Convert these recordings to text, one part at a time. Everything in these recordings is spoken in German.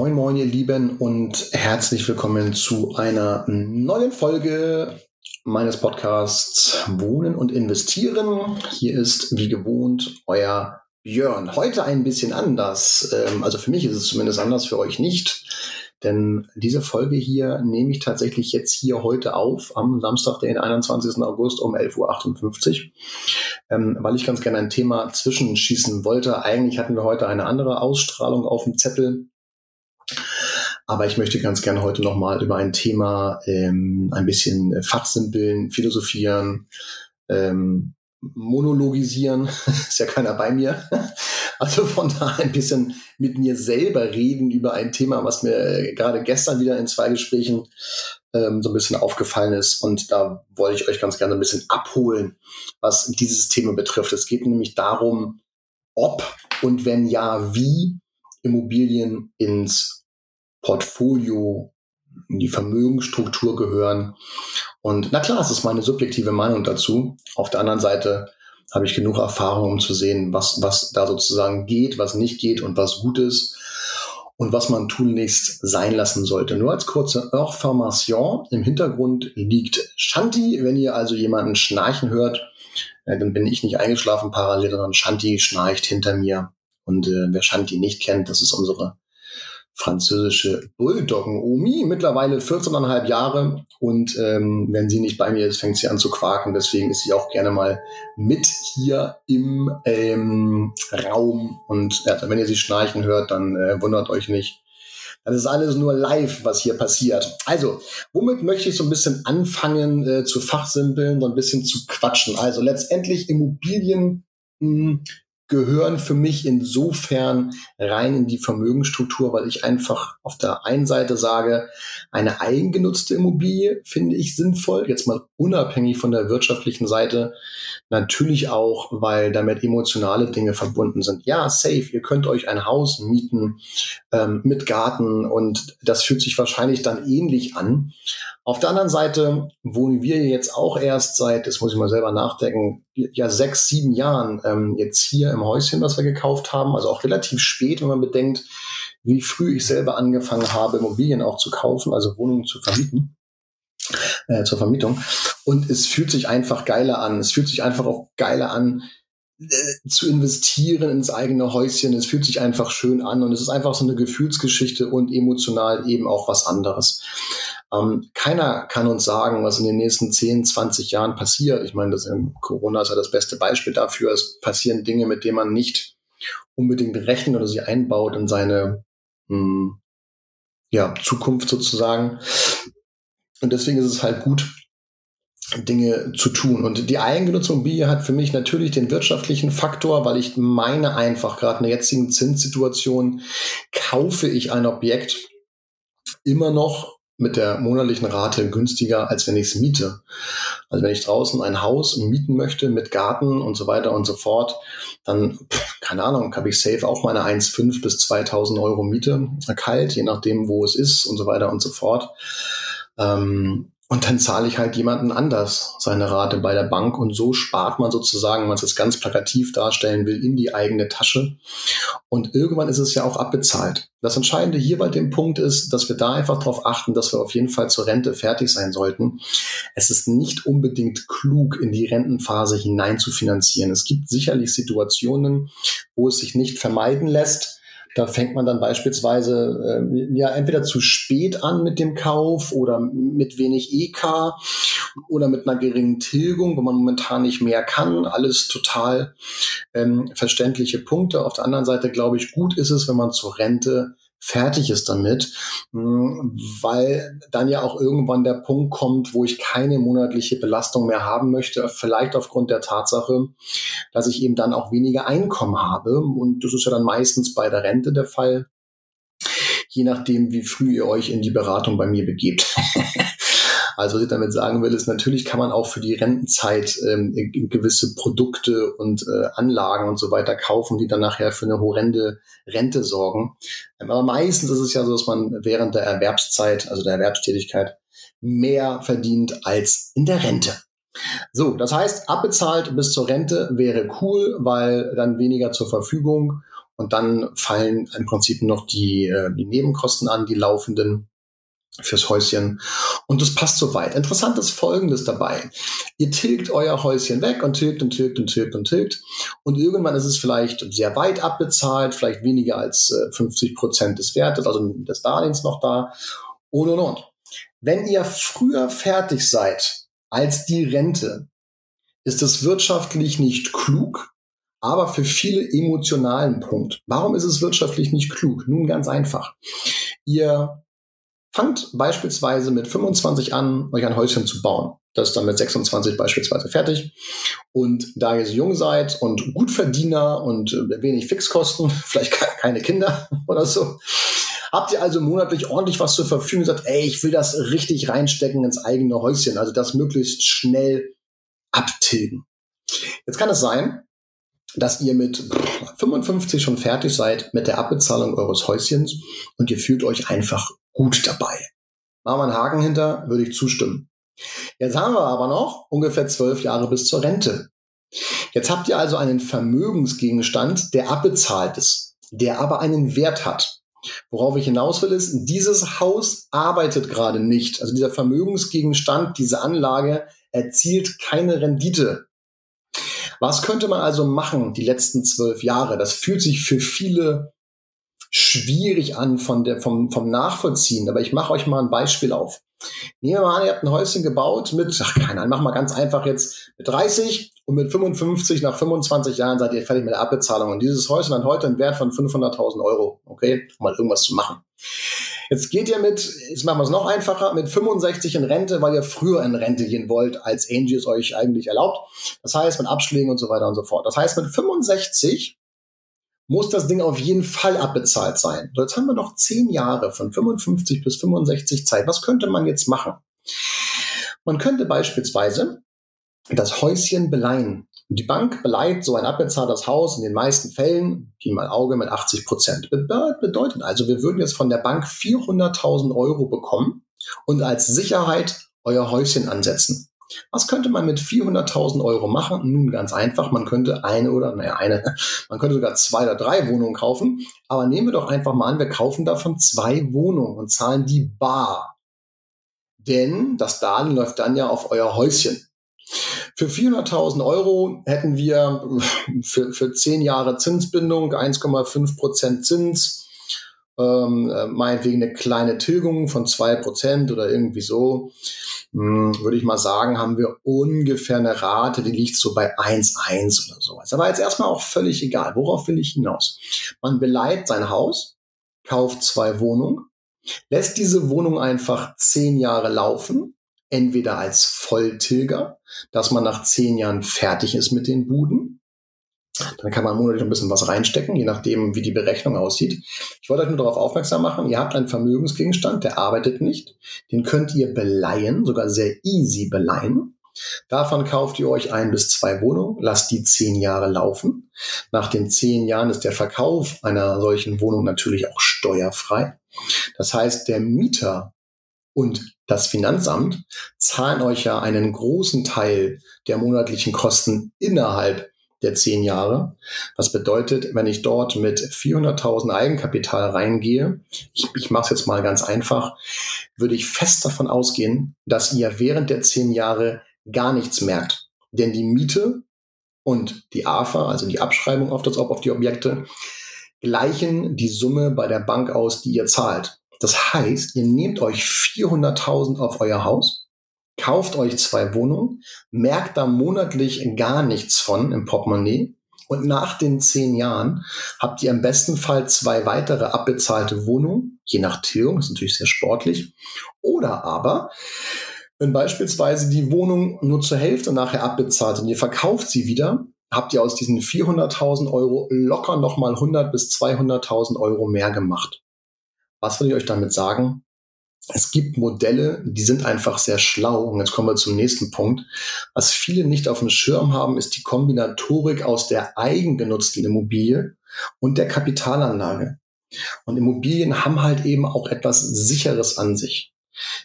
Moin, moin, ihr Lieben und herzlich willkommen zu einer neuen Folge meines Podcasts Wohnen und Investieren. Hier ist wie gewohnt euer Björn. Heute ein bisschen anders. Ähm, also für mich ist es zumindest anders, für euch nicht. Denn diese Folge hier nehme ich tatsächlich jetzt hier heute auf, am Samstag, den 21. August um 11.58 Uhr, ähm, weil ich ganz gerne ein Thema zwischenschießen wollte. Eigentlich hatten wir heute eine andere Ausstrahlung auf dem Zettel. Aber ich möchte ganz gerne heute nochmal über ein Thema ähm, ein bisschen fachsimpeln, philosophieren, ähm, monologisieren. Ist ja keiner bei mir. Also von da ein bisschen mit mir selber reden über ein Thema, was mir gerade gestern wieder in zwei Gesprächen ähm, so ein bisschen aufgefallen ist. Und da wollte ich euch ganz gerne ein bisschen abholen, was dieses Thema betrifft. Es geht nämlich darum, ob und wenn ja, wie Immobilien ins Portfolio, in die Vermögensstruktur gehören. Und na klar, es ist meine subjektive Meinung dazu. Auf der anderen Seite habe ich genug Erfahrung, um zu sehen, was, was da sozusagen geht, was nicht geht und was gut ist und was man tunlichst sein lassen sollte. Nur als kurze Information. Im Hintergrund liegt Shanti. Wenn ihr also jemanden schnarchen hört, äh, dann bin ich nicht eingeschlafen parallel, sondern Shanti schnarcht hinter mir. Und äh, wer Shanti nicht kennt, das ist unsere französische Bulldoggen-Omi, mittlerweile 14,5 Jahre. Und ähm, wenn sie nicht bei mir ist, fängt sie an zu quaken. Deswegen ist sie auch gerne mal mit hier im ähm, Raum. Und ja, wenn ihr sie schnarchen hört, dann äh, wundert euch nicht. Das ist alles nur live, was hier passiert. Also, womit möchte ich so ein bisschen anfangen äh, zu fachsimpeln, so ein bisschen zu quatschen? Also letztendlich Immobilien mh, hm, gehören für mich insofern rein in die Vermögensstruktur, weil ich einfach auf der einen Seite sage, eine eigengenutzte Immobilie finde ich sinnvoll, jetzt mal unabhängig von der wirtschaftlichen Seite, natürlich auch, weil damit emotionale Dinge verbunden sind. Ja, safe, ihr könnt euch ein Haus mieten ähm, mit Garten und das fühlt sich wahrscheinlich dann ähnlich an. Auf der anderen Seite wohnen wir jetzt auch erst seit, das muss ich mal selber nachdenken, ja sechs, sieben Jahren ähm, jetzt hier im Häuschen, was wir gekauft haben. Also auch relativ spät, wenn man bedenkt, wie früh ich selber angefangen habe, Immobilien auch zu kaufen, also Wohnungen zu vermieten. Äh, zur Vermietung. Und es fühlt sich einfach geiler an. Es fühlt sich einfach auch geiler an, äh, zu investieren ins eigene Häuschen. Es fühlt sich einfach schön an und es ist einfach so eine Gefühlsgeschichte und emotional eben auch was anderes. Ähm, keiner kann uns sagen, was in den nächsten 10, 20 Jahren passiert. Ich meine, das, ähm, Corona ist ja das beste Beispiel dafür. Es passieren Dinge, mit denen man nicht unbedingt rechnet oder sie einbaut in seine mh, hm, ja, Zukunft sozusagen. Und deswegen ist es halt gut, Dinge zu tun. Und die eigengenutzte Immobilie hat für mich natürlich den wirtschaftlichen Faktor, weil ich meine einfach, gerade in der jetzigen Zinssituation, kaufe ich ein Objekt immer noch mit der monatlichen Rate günstiger, als wenn ich es miete. Also wenn ich draußen ein Haus mieten möchte mit Garten und so weiter und so fort, dann, keine Ahnung, habe ich safe auch meine 1,5 bis 2000 Euro Miete kalt, je nachdem, wo es ist und so weiter und so fort. Ähm, und dann zahle ich halt jemanden anders seine Rate bei der Bank und so spart man sozusagen, wenn man es ganz plakativ darstellen will, in die eigene Tasche. Und irgendwann ist es ja auch abbezahlt. Das Entscheidende hier bei dem Punkt ist, dass wir da einfach darauf achten, dass wir auf jeden Fall zur Rente fertig sein sollten. Es ist nicht unbedingt klug, in die Rentenphase hinein zu finanzieren. Es gibt sicherlich Situationen, wo es sich nicht vermeiden lässt, da fängt man dann beispielsweise äh, ja entweder zu spät an mit dem Kauf oder mit wenig EK oder mit einer geringen Tilgung, wo man momentan nicht mehr kann. Alles total ähm, verständliche Punkte. Auf der anderen Seite glaube ich, gut ist es, wenn man zur Rente fertig ist damit, hm, weil dann ja auch irgendwann der Punkt kommt, wo ich keine monatliche Belastung mehr haben möchte, vielleicht aufgrund der Tatsache, dass ich eben dann auch weniger Einkommen habe. Und das ist ja dann meistens bei der Rente der Fall. je nachdem, wie früh ihr euch in die Beratung bei mir begebt. Also was ich damit sagen will, ist natürlich kann man auch für die Rentenzeit ähm, gewisse Produkte und äh, Anlagen und so weiter kaufen, die dann nachher für eine horrende Rente sorgen. Ähm, aber meistens ist es ja so, dass man während der Erwerbszeit, also der Erwerbstätigkeit, mehr verdient als in der Rente. So, das heißt, abbezahlt bis zur Rente wäre cool, weil dann weniger zur Verfügung und dann fallen im Prinzip noch die, äh, die Nebenkosten an, die laufenden fürs Häuschen. Und das passt soweit. Interessant ist Folgendes dabei. Ihr tilgt euer Häuschen weg und tilgt und tilgt und tilgt und tilgt. Und irgendwann ist es vielleicht sehr weit abbezahlt, vielleicht weniger als 50 äh, Prozent des Wertes, also des Darlehens noch da. Und, und, und. Wenn ihr früher fertig seid als die Rente, ist es wirtschaftlich nicht klug, aber für viele emotionalen Punkt. Warum ist es wirtschaftlich nicht klug? Nun ganz einfach. Ihr Fangt beispielsweise mit 25 an, euch ein Häuschen zu bauen. Das ist dann mit 26 beispielsweise fertig. Und da ihr so jung seid und Gutverdiener und äh, wenig Fixkosten, vielleicht keine Kinder oder so, habt ihr also monatlich ordentlich was zur Verfügung und sagt, ey, ich will das richtig reinstecken ins eigene Häuschen, also das möglichst schnell abtilgen. Jetzt kann es sein, dass ihr mit 55 schon fertig seid mit der Abbezahlung eures Häuschens und ihr fühlt euch einfach gut dabei. Machen wir einen Haken hinter, würde ich zustimmen. Jetzt haben wir aber noch ungefähr zwölf Jahre bis zur Rente. Jetzt habt ihr also einen Vermögensgegenstand, der abbezahlt ist, der aber einen Wert hat. Worauf ich hinaus will, ist, dieses Haus arbeitet gerade nicht. Also dieser Vermögensgegenstand, diese Anlage erzielt keine Rendite. Was könnte man also machen die letzten zwölf Jahre? Das fühlt sich für viele schwierig an von der, vom, vom Nachvollziehen. Aber ich mache euch mal ein Beispiel auf. Nehmen wir mal an, ihr habt ein Häuschen gebaut mit, ach keine Ahnung, mach mal ganz einfach jetzt mit 30 und mit 55, nach 25 Jahren seid ihr fertig mit der Abbezahlung. Und dieses Häuschen hat heute einen Wert von 500.000 Euro, okay, um mal irgendwas zu machen. Jetzt geht ihr mit, jetzt machen wir es noch einfacher, mit 65 in Rente, weil ihr früher in Rente gehen wollt, als Angie es euch eigentlich erlaubt. Das heißt, mit Abschlägen und so weiter und so fort. Das heißt, mit 65 muss das Ding auf jeden Fall abbezahlt sein. So, jetzt haben wir noch zehn Jahre von 55 bis 65 Zeit. Was könnte man jetzt machen? Man könnte beispielsweise das Häuschen beleihen. Die Bank beleiht so ein abbezahltes Haus in den meisten Fällen, die mal Auge, mit 80 Prozent. Bedeutet also, wir würden jetzt von der Bank 400.000 Euro bekommen und als Sicherheit euer Häuschen ansetzen. Was könnte man mit 400.000 Euro machen? Nun ganz einfach, man könnte eine oder, naja, eine, man könnte sogar zwei oder drei Wohnungen kaufen. Aber nehmen wir doch einfach mal an, wir kaufen davon zwei Wohnungen und zahlen die bar. Denn das Darlehen läuft dann ja auf euer Häuschen. Für 400.000 Euro hätten wir für, für zehn Jahre Zinsbindung 1,5 Prozent Zins, ähm, äh, meinetwegen eine kleine Tilgung von zwei Prozent oder irgendwie so hm, würde ich mal sagen, haben wir ungefähr eine Rate, die liegt so bei 1,1 oder sowas. Aber jetzt erstmal auch völlig egal. Worauf will ich hinaus? Man beleiht sein Haus, kauft zwei Wohnungen, lässt diese Wohnung einfach zehn Jahre laufen, entweder als Volltilger, dass man nach zehn Jahren fertig ist mit den Buden, dann kann man monatlich ein bisschen was reinstecken, je nachdem, wie die Berechnung aussieht. Ich wollte euch nur darauf aufmerksam machen, ihr habt einen Vermögensgegenstand, der arbeitet nicht. Den könnt ihr beleihen, sogar sehr easy beleihen. Davon kauft ihr euch ein bis zwei Wohnungen, lasst die zehn Jahre laufen. Nach den zehn Jahren ist der Verkauf einer solchen Wohnung natürlich auch steuerfrei. Das heißt, der Mieter und das Finanzamt zahlen euch ja einen großen Teil der monatlichen Kosten innerhalb der zehn Jahre. Was bedeutet, wenn ich dort mit 400.000 Eigenkapital reingehe, ich, ich mache es jetzt mal ganz einfach, würde ich fest davon ausgehen, dass ihr während der zehn Jahre gar nichts merkt. Denn die Miete und die AFA, also die Abschreibung auf das auf die Objekte, gleichen die Summe bei der Bank aus, die ihr zahlt. Das heißt, ihr nehmt euch 400.000 auf euer Haus, kauft euch zwei Wohnungen, merkt da monatlich gar nichts von im Portemonnaie und nach den zehn Jahren habt ihr im besten Fall zwei weitere abbezahlte Wohnungen, je nach Tilgung, ist natürlich sehr sportlich. Oder aber, wenn beispielsweise die Wohnung nur zur Hälfte nachher abbezahlt und ihr verkauft sie wieder, habt ihr aus diesen 400.000 Euro locker nochmal 100 bis 200.000 Euro mehr gemacht. Was will ich euch damit sagen? Es gibt Modelle, die sind einfach sehr schlau. Und jetzt kommen wir zum nächsten Punkt. Was viele nicht auf dem Schirm haben, ist die Kombinatorik aus der eigengenutzten Immobilie und der Kapitalanlage. Und Immobilien haben halt eben auch etwas Sicheres an sich.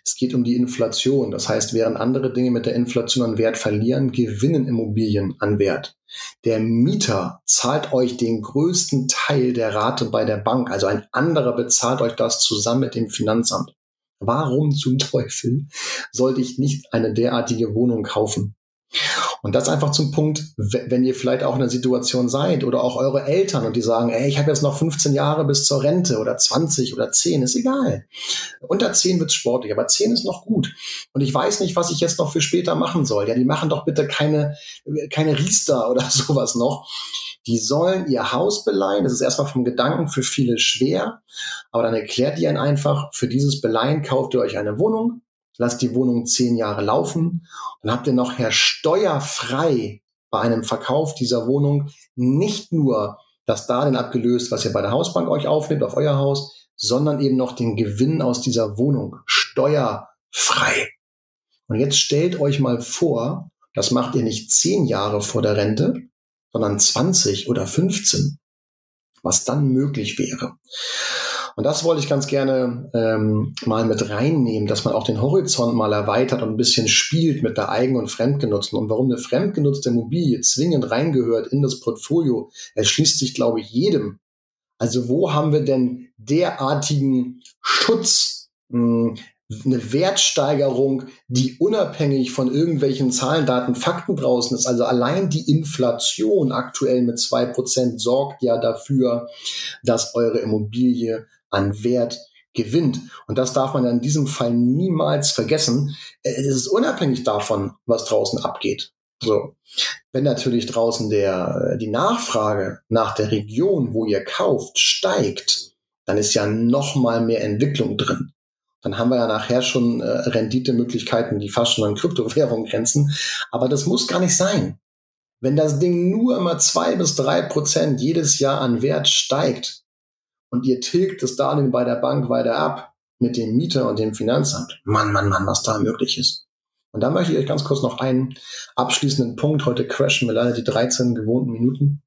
Es geht um die Inflation. Das heißt, während andere Dinge mit der Inflation an Wert verlieren, gewinnen Immobilien an Wert. Der Mieter zahlt euch den größten Teil der Rate bei der Bank. Also ein anderer bezahlt euch das zusammen mit dem Finanzamt. Warum zum Teufel sollte ich nicht eine derartige Wohnung kaufen? Und das einfach zum Punkt, wenn ihr vielleicht auch in einer Situation seid oder auch eure Eltern und die sagen, ey, ich habe jetzt noch 15 Jahre bis zur Rente oder 20 oder 10, ist egal. Unter 10 wird's sportlich, aber 10 ist noch gut. Und ich weiß nicht, was ich jetzt noch für später machen soll. Ja, die machen doch bitte keine, keine Riester oder sowas noch. Die sollen ihr Haus beleihen. Das ist erstmal vom Gedanken für viele schwer. Aber dann erklärt ihr ihnen einfach, für dieses Beleihen kauft ihr euch eine Wohnung lasst die Wohnung zehn Jahre laufen, dann habt ihr nachher steuerfrei bei einem Verkauf dieser Wohnung nicht nur das Darlehen abgelöst, was ihr bei der Hausbank euch aufnehmt auf euer Haus, sondern eben noch den Gewinn aus dieser Wohnung steuerfrei. Und jetzt stellt euch mal vor, das macht ihr nicht zehn Jahre vor der Rente, sondern 20 oder 15, was dann möglich wäre. Und das wollte ich ganz gerne ähm, mal mit reinnehmen, dass man auch den Horizont mal erweitert und ein bisschen spielt mit der eigen- und fremdgenutzten. Und warum eine fremdgenutzte Immobilie zwingend reingehört in das Portfolio, erschließt sich, glaube ich, jedem. Also wo haben wir denn derartigen Schutz, mh, hm, eine Wertsteigerung, die unabhängig von irgendwelchen Zahlen, Daten, Fakten draußen ist. Also allein die Inflation aktuell mit zwei Prozent sorgt ja dafür, dass eure Immobilie an Wert gewinnt. Und das darf man in diesem Fall niemals vergessen. Es ist unabhängig davon, was draußen abgeht. So. Wenn natürlich draußen der, die Nachfrage nach der Region, wo ihr kauft, steigt, dann ist ja noch mal mehr Entwicklung drin. Dann haben wir ja nachher schon äh, Renditemöglichkeiten, die fast schon an Kryptowährungen grenzen. Aber das muss gar nicht sein. Wenn das Ding nur immer zwei bis drei Prozent jedes Jahr an Wert steigt, und ihr tilgt das Darlehen bei der Bank weiter ab mit dem Mieter und dem Finanzamt. Mann, Mann, Mann, was da möglich ist. Und da möchte ich euch ganz kurz noch einen abschließenden Punkt. Heute crashen wir leider die 13 gewohnten Minuten.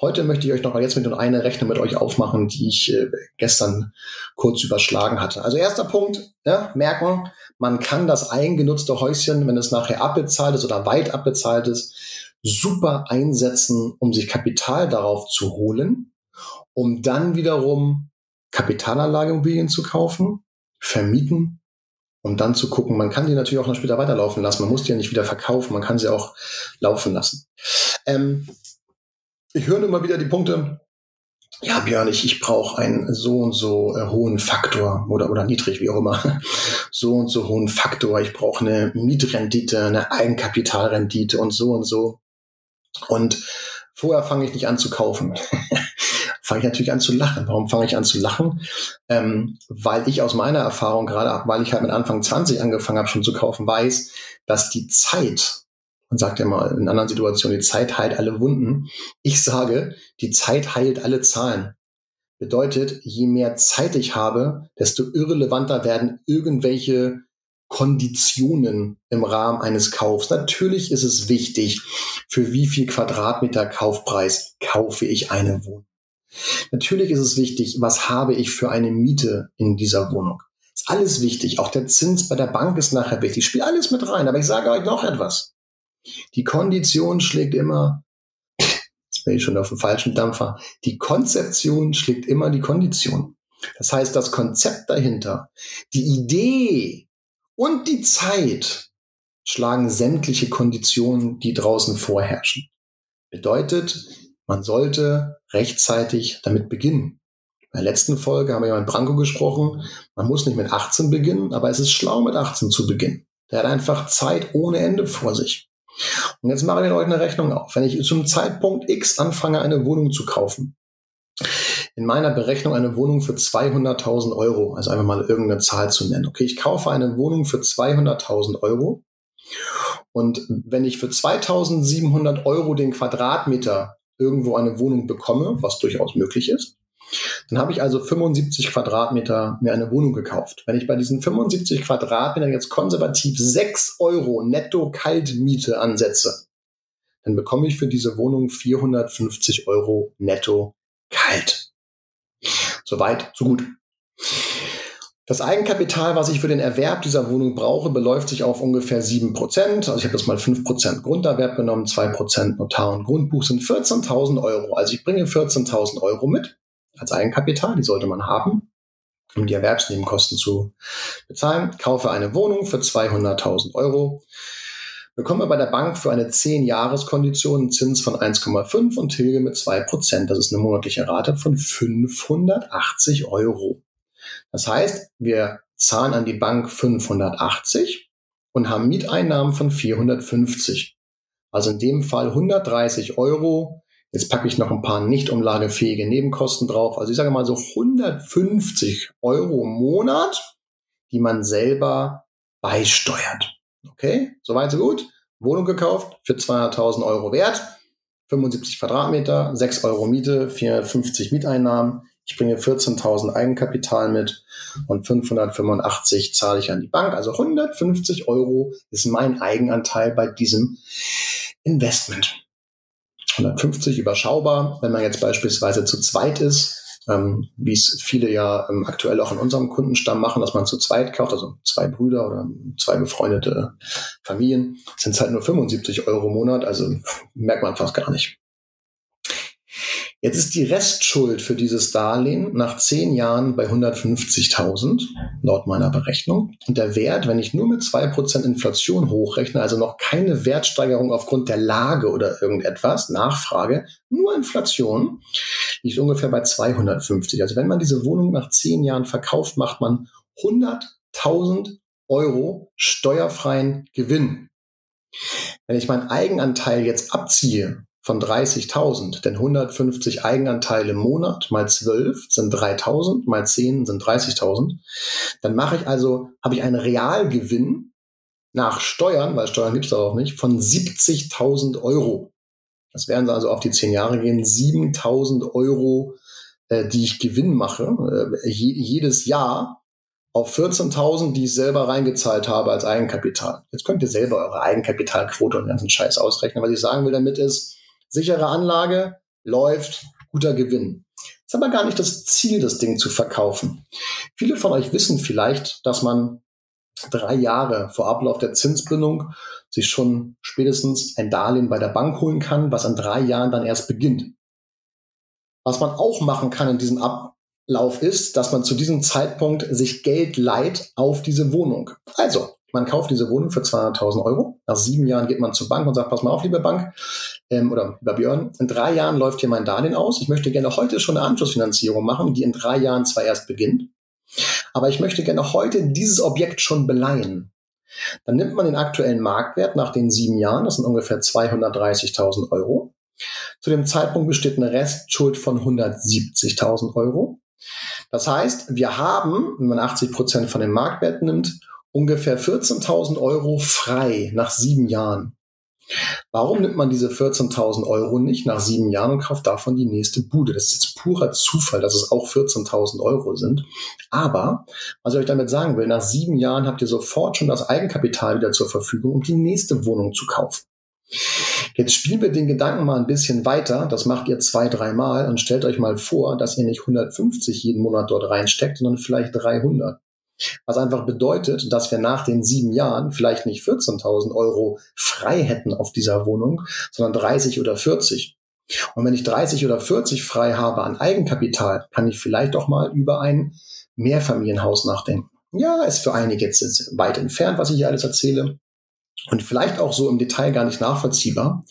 Heute möchte ich euch noch jetzt mit einer Rechnung mit euch aufmachen, die ich äh, gestern kurz überschlagen hatte. Also erster Punkt, ja, merken, man kann das eingenutzte Häuschen, wenn es nachher abbezahlt ist oder weit abbezahlt ist, super einsetzen, um sich Kapital darauf zu holen um dann wiederum Kapitalanlageimmobilien zu kaufen, vermieten und dann zu gucken, man kann die natürlich auch noch später weiterlaufen lassen. Man muss die ja nicht wieder verkaufen, man kann sie auch laufen lassen. Ähm, ich höre immer wieder die Punkte, ja, Björn, ich, ich brauche einen so und so äh, hohen Faktor oder, oder niedrig, wie auch immer, so und so hohen Faktor. Ich brauche eine Mietrendite, eine Eigenkapitalrendite und so und so. Und vorher fange ich nicht an zu kaufen. fange ich natürlich an zu lachen. Warum fange ich an zu lachen? Ähm, weil ich aus meiner Erfahrung, gerade weil ich halt mit Anfang 20 angefangen habe schon zu kaufen, weiß, dass die Zeit, man sagt ja mal in anderen Situationen, die Zeit heilt alle Wunden. Ich sage, die Zeit heilt alle Zahlen. Bedeutet, je mehr Zeit ich habe, desto irrelevanter werden irgendwelche Konditionen im Rahmen eines Kaufs. Natürlich ist es wichtig, für wie viel Quadratmeter Kaufpreis kaufe ich eine Wohnung. Natürlich ist es wichtig, was habe ich für eine Miete in dieser Wohnung. Ist alles wichtig. Auch der Zins bei der Bank ist nachher wichtig. Spielt alles mit rein. Aber ich sage euch noch etwas. Die Kondition schlägt immer, jetzt bin ich schon auf dem falschen Dampfer, die Konzeption schlägt immer die Kondition. Das heißt, das Konzept dahinter, die Idee und die Zeit schlagen sämtliche Konditionen, die draußen vorherrschen. Bedeutet, man sollte rechtzeitig damit beginnen. In der letzten Folge haben wir ja mit Branko gesprochen. Man muss nicht mit 18 beginnen, aber es ist schlau, mit 18 zu beginnen. Der hat einfach Zeit ohne Ende vor sich. Und jetzt mache ich euch eine Rechnung auf. Wenn ich zum Zeitpunkt X anfange, eine Wohnung zu kaufen, in meiner Berechnung eine Wohnung für 200.000 Euro, also einfach mal irgendeine Zahl zu nennen. Okay, ich kaufe eine Wohnung für 200.000 Euro und wenn ich für 2.700 Euro den Quadratmeter irgendwo eine Wohnung bekomme, was durchaus möglich ist, Dann habe ich also 75 Quadratmeter mir eine Wohnung gekauft. Wenn ich bei diesen 75 Quadratmetern jetzt konservativ 6 Euro netto Kaltmiete ansetze, dann bekomme ich für diese Wohnung 450 Euro netto kalt. Soweit, so gut. Das Eigenkapital, was ich für den Erwerb dieser Wohnung brauche, beläuft sich auf ungefähr 7%. Also ich habe jetzt mal 5% Grunderwerb genommen, 2% Notar und Grundbuch sind 14.000 Euro. Also ich bringe 14.000 Euro mit als Eigenkapital, die sollte man haben, um die Erwerbsnebenkosten zu bezahlen. Kaufe eine Wohnung für 200.000 Euro, bekomme bei der Bank für eine 10-Jahres-Kondition einen Zins von 1,5 und tilge mit 2%. Das ist eine monatliche Rate von 580 Euro. Das heißt, wir zahlen an die Bank 580 und haben Mieteinnahmen von 450. Also in dem Fall 130 Euro. Jetzt packe ich noch ein paar nicht umlagefähige Nebenkosten drauf. Also ich sage mal so 150 Euro im Monat, die man selber beisteuert. Okay, soweit so gut. Wohnung gekauft für 200.000 Euro wert, 75 Quadratmeter, 6 Euro Miete, 450 Mieteinnahmen. Ich bringe 14.000 Eigenkapital mit und 585 zahle ich an die Bank. Also 150 Euro ist mein Eigenanteil bei diesem Investment. 150 überschaubar, wenn man jetzt beispielsweise zu zweit ist, ähm, wie es viele ja ähm, aktuell auch in unserem Kundenstamm machen, dass man zu zweit kauft, also zwei Brüder oder zwei befreundete Familien, sind es halt nur 75 Euro im Monat, also merkt man fast gar nicht. Jetzt ist die Restschuld für dieses Darlehen nach zehn Jahren bei 150.000, laut meiner Berechnung. Und der Wert, wenn ich nur mit zwei Prozent Inflation hochrechne, also noch keine Wertsteigerung aufgrund der Lage oder irgendetwas, Nachfrage, nur Inflation, liegt ungefähr bei 250. Also wenn man diese Wohnung nach zehn Jahren verkauft, macht man 100.000 Euro steuerfreien Gewinn. Wenn ich meinen Eigenanteil jetzt abziehe von 30.000, denn 150 Eigenanteile im Monat mal 12 sind 3.000, mal 10 sind 30.000. Dann mache ich also, habe ich einen Realgewinn nach Steuern, weil Steuern gibt es darauf nicht, von 70.000 Euro. Das wären also auf die 10 Jahre gehen, 7.000 Euro, äh, die ich Gewinn mache, äh, je, jedes Jahr auf 14.000, die ich selber reingezahlt habe als Eigenkapital. Jetzt könnt ihr selber eure Eigenkapitalquote und den ganzen Scheiß ausrechnen. Was ich sagen will damit ist, sichere Anlage, läuft, guter Gewinn. Ist aber gar nicht das Ziel, das Ding zu verkaufen. Viele von euch wissen vielleicht, dass man drei Jahre vor Ablauf der Zinsbindung sich schon spätestens ein Darlehen bei der Bank holen kann, was an drei Jahren dann erst beginnt. Was man auch machen kann in diesem Ablauf ist, dass man zu diesem Zeitpunkt sich Geld leiht auf diese Wohnung. Also, man kauft diese Wohnung für 200.000 Euro. Nach sieben Jahren geht man zur Bank und sagt, pass mal auf, liebe Bank, ähm, oder lieber Björn, in drei Jahren läuft hier mein Darlehen aus. Ich möchte gerne heute schon eine Anschlussfinanzierung machen, die in drei Jahren zwar erst beginnt. Aber ich möchte gerne heute dieses Objekt schon beleihen. Dann nimmt man den aktuellen Marktwert nach den sieben Jahren, das sind ungefähr 230.000 Euro. Zu dem Zeitpunkt besteht eine Restschuld von 170.000 Euro. Das heißt, wir haben, wenn man 80 Prozent von dem Marktwert nimmt, ungefähr 14.000 Euro frei nach sieben Jahren. Warum nimmt man diese 14.000 Euro nicht nach sieben Jahren und kauft davon die nächste Bude? Das ist jetzt purer Zufall, dass es auch 14.000 Euro sind. Aber, was ich euch damit sagen will, nach sieben Jahren habt ihr sofort schon das Eigenkapital wieder zur Verfügung, um die nächste Wohnung zu kaufen. Jetzt spielen wir den Gedanken mal ein bisschen weiter. Das macht ihr zwei, dreimal und stellt euch mal vor, dass ihr nicht 150 jeden Monat dort reinsteckt, sondern vielleicht 300. Was einfach bedeutet, dass wir nach den sieben Jahren vielleicht nicht 14.000 Euro frei hätten auf dieser Wohnung, sondern 30 oder 40. Und wenn ich 30 oder 40 frei habe an Eigenkapital, kann ich vielleicht auch mal über ein Mehrfamilienhaus nachdenken. Ja, ist für einige jetzt weit entfernt, was ich hier alles erzähle. Und vielleicht auch so im Detail gar nicht nachvollziehbar.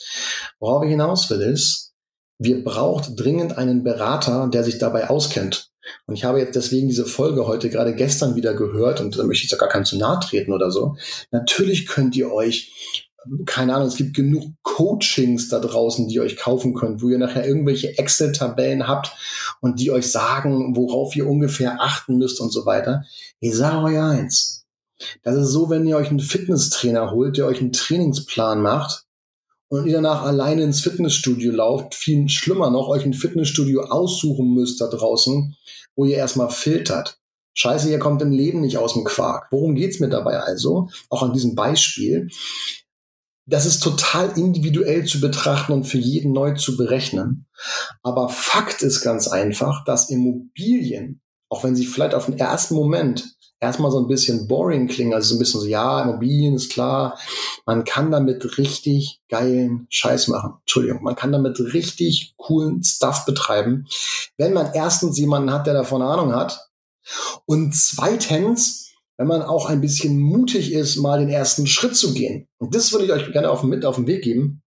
Worauf ich hinaus will, ist, wir braucht dringend einen Berater, der sich dabei auskennt. Und ich habe jetzt deswegen diese Folge heute gerade gestern wieder gehört und da möchte ich da gar keinem zu nahe treten oder so. Natürlich könnt ihr euch keine Ahnung, es gibt genug Coachings da draußen, die ihr euch kaufen könnt, wo ihr nachher irgendwelche Excel-Tabellen habt und die euch sagen, worauf ihr ungefähr achten müsst und so weiter. Ich sage euch eins. Das ist so, wenn ihr euch einen Fitnesstrainer holt, der euch einen Trainingsplan macht und ihr danach alleine ins Fitnessstudio lauft, viel schlimmer noch, euch ein Fitnessstudio aussuchen müsst da draußen, wo ihr erstmal filtert. Scheiße, ihr kommt im Leben nicht aus dem Quark. Worum geht's mir dabei also? Auch an diesem Beispiel. Das ist total individuell zu betrachten und für jeden neu zu berechnen. Aber Fakt ist ganz einfach, dass Immobilien, auch wenn sie vielleicht auf den ersten Moment erstmal so ein bisschen boring klingen, also so ein bisschen so, ja, Immobilien ist klar, man kann damit richtig geilen Scheiß machen. Entschuldigung, man kann damit richtig coolen Stuff betreiben, wenn man erstens jemanden hat, der davon Ahnung hat und zweitens, wenn man auch ein bisschen mutig ist, mal den ersten Schritt zu gehen. Und das würde ich euch gerne auf, mit auf den Weg geben.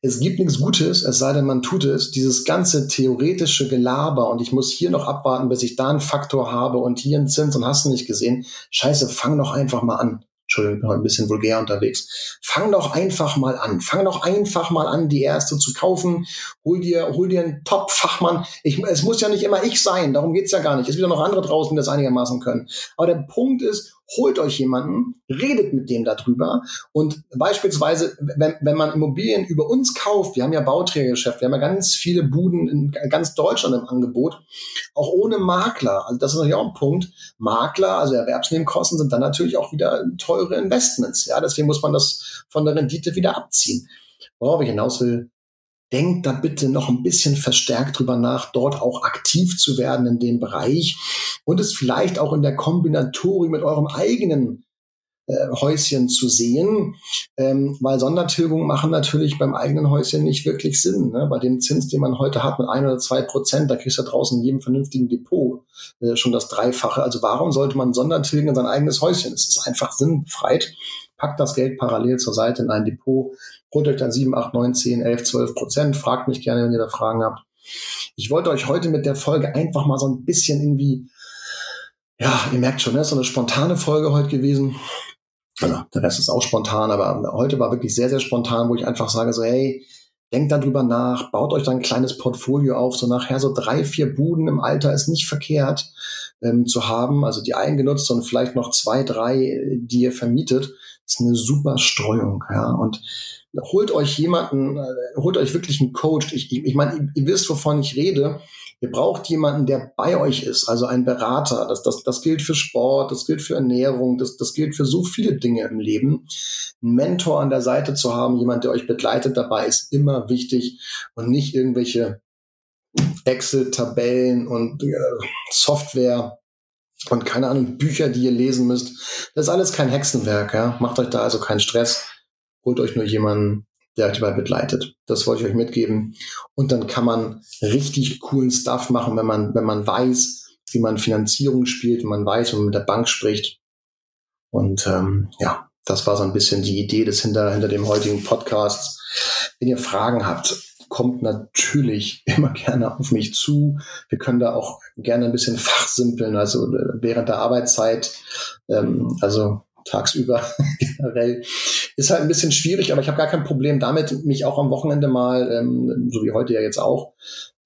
Es gibt nichts Gutes, es sei denn, man tut es. Dieses ganze theoretische Gelaber und ich muss hier noch abwarten, bis ich da einen Faktor habe und hier einen Zins und hast du nicht gesehen. Scheiße, fang doch einfach mal an. Entschuldigung, ich bin heute ein bisschen vulgär unterwegs. Fang doch einfach mal an. Fang doch einfach mal an, die erste zu kaufen. Hol dir, hol dir einen Top-Fachmann. es muss ja nicht immer ich sein. Darum geht's ja gar nicht. Es gibt ja noch andere draußen, die das einigermaßen können. Aber der Punkt ist, holt euch jemanden, redet mit dem darüber und beispielsweise, wenn, wenn man Immobilien über uns kauft, wir haben ja Bauträgergeschäft, wir haben ja ganz viele Buden in ganz Deutschland im Angebot, auch ohne Makler. Also das ist natürlich auch ein Punkt. Makler, also Erwerbsnebenkosten sind dann natürlich auch wieder teure Investments. Ja, deswegen muss man das von der Rendite wieder abziehen. Worauf ich hinaus will, denkt da bitte noch ein bisschen verstärkt drüber nach, dort auch aktiv zu werden in dem Bereich und es vielleicht auch in der Kombinatorik mit eurem eigenen äh, Häuschen zu sehen, ähm, weil Sondertilgungen machen natürlich beim eigenen Häuschen nicht wirklich Sinn. Ne? Bei dem Zins, den man heute hat mit ein oder zwei Prozent, da kriegst du draußen in jedem vernünftigen Depot äh, schon das Dreifache. Also warum sollte man Sondertilgen in sein eigenes Häuschen? Es ist einfach sinnfreit. Packt das Geld parallel zur Seite in ein Depot, euch dann 7, 8, 9, 10, 11, 12 Prozent. Fragt mich gerne, wenn ihr da Fragen habt. Ich wollte euch heute mit der Folge einfach mal so ein bisschen irgendwie, ja, ihr merkt schon, ne, ist so eine spontane Folge heute gewesen. Also, der Rest ist auch spontan, aber heute war wirklich sehr, sehr spontan, wo ich einfach sage so, hey, denkt darüber nach, baut euch dann ein kleines Portfolio auf, so nachher so drei, vier Buden im Alter ist nicht verkehrt ähm, zu haben, also die eingenutzt und vielleicht noch zwei, drei, die ihr vermietet, ist eine super Streuung, ja, und holt euch jemanden, äh, holt euch wirklich einen Coach. Ich, ich, ich meine, ihr, ihr wisst, wovon ich rede. Ihr braucht jemanden, der bei euch ist, also ein Berater. Das, das, das gilt für Sport, das gilt für Ernährung, das, das gilt für so viele Dinge im Leben. Ein Mentor an der Seite zu haben, jemand, der euch begleitet dabei, ist immer wichtig und nicht irgendwelche Excel-Tabellen und äh, Software und keine Ahnung, Bücher, die ihr lesen müsst. Das ist alles kein Hexenwerk, ja. Macht euch da also keinen Stress holt euch nur jemanden, der euch dabei begleitet. Das wollte ich euch mitgeben. Und dann kann man richtig coolen Stuff machen, wenn man, wenn man weiß, wie man Finanzierung spielt, wenn man weiß, wie man mit der Bank spricht. Und ähm, ja, das war so ein bisschen die Idee des hinter, hinter dem heutigen Podcast. Wenn ihr Fragen habt, kommt natürlich immer gerne auf mich zu. Wir können da auch gerne ein bisschen fachsimpeln, also äh, während der Arbeitszeit. Ähm, also tagsüber generell. Ist halt ein bisschen schwierig, aber ich habe gar kein Problem damit, mich auch am Wochenende mal, ähm, so wie heute ja jetzt auch,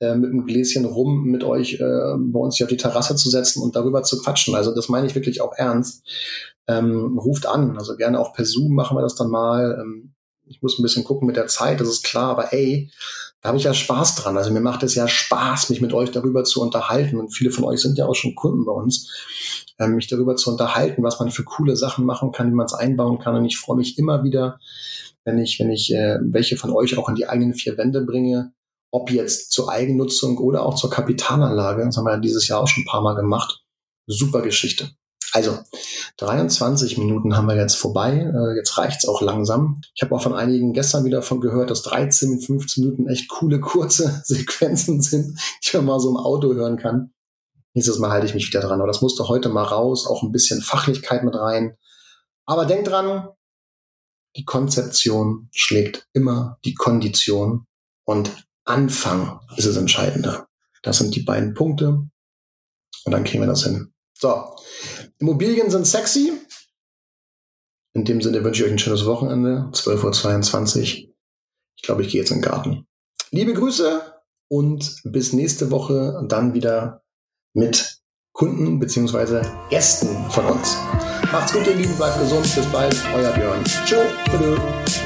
äh, mit einem Gläschen rum mit euch äh, bei uns hier auf die Terrasse zu setzen und darüber zu quatschen. Also das meine ich wirklich auch ernst. Ähm, ruft an, also gerne auch per Zoom machen wir das dann mal. Ähm, ich muss ein bisschen gucken mit der Zeit, das ist klar, aber ey, da habe ich ja Spaß dran. Also mir macht es ja Spaß, mich mit euch darüber zu unterhalten. Und viele von euch sind ja auch schon Kunden bei uns, äh, mich darüber zu unterhalten, was man für coole Sachen machen kann, wie man es einbauen kann. Und ich freue mich immer wieder, wenn ich, wenn ich äh, welche von euch auch in die eigenen vier Wände bringe, ob jetzt zur Eigennutzung oder auch zur Kapitalanlage. Das haben wir ja dieses Jahr auch schon ein paar Mal gemacht. Super Geschichte. Also, 23 Minuten haben wir jetzt vorbei. Äh, jetzt reicht's auch langsam. Ich habe auch von einigen gestern wieder von gehört, dass 13, 15 Minuten echt coole, kurze Sequenzen sind, die man mal so im Auto hören kann. Nächstes Mal halte ich mich wieder dran. Aber das musste heute mal raus, auch ein bisschen Fachlichkeit mit rein. Aber denkt dran, die Konzeption schlägt immer die Kondition und Anfang ist es entscheidender. Das sind die beiden Punkte und dann kriegen wir das hin. So, Immobilien sind sexy. In dem Sinne wünsche ich euch ein schönes Wochenende. 12.22 Uhr. Ich glaube, ich gehe jetzt in den Garten. Liebe Grüße und bis nächste Woche dann wieder mit Kunden bzw. Gästen von uns. Macht's gut, ihr Lieben, bleibt gesund. Bis bald. Euer Björn. Tschüss.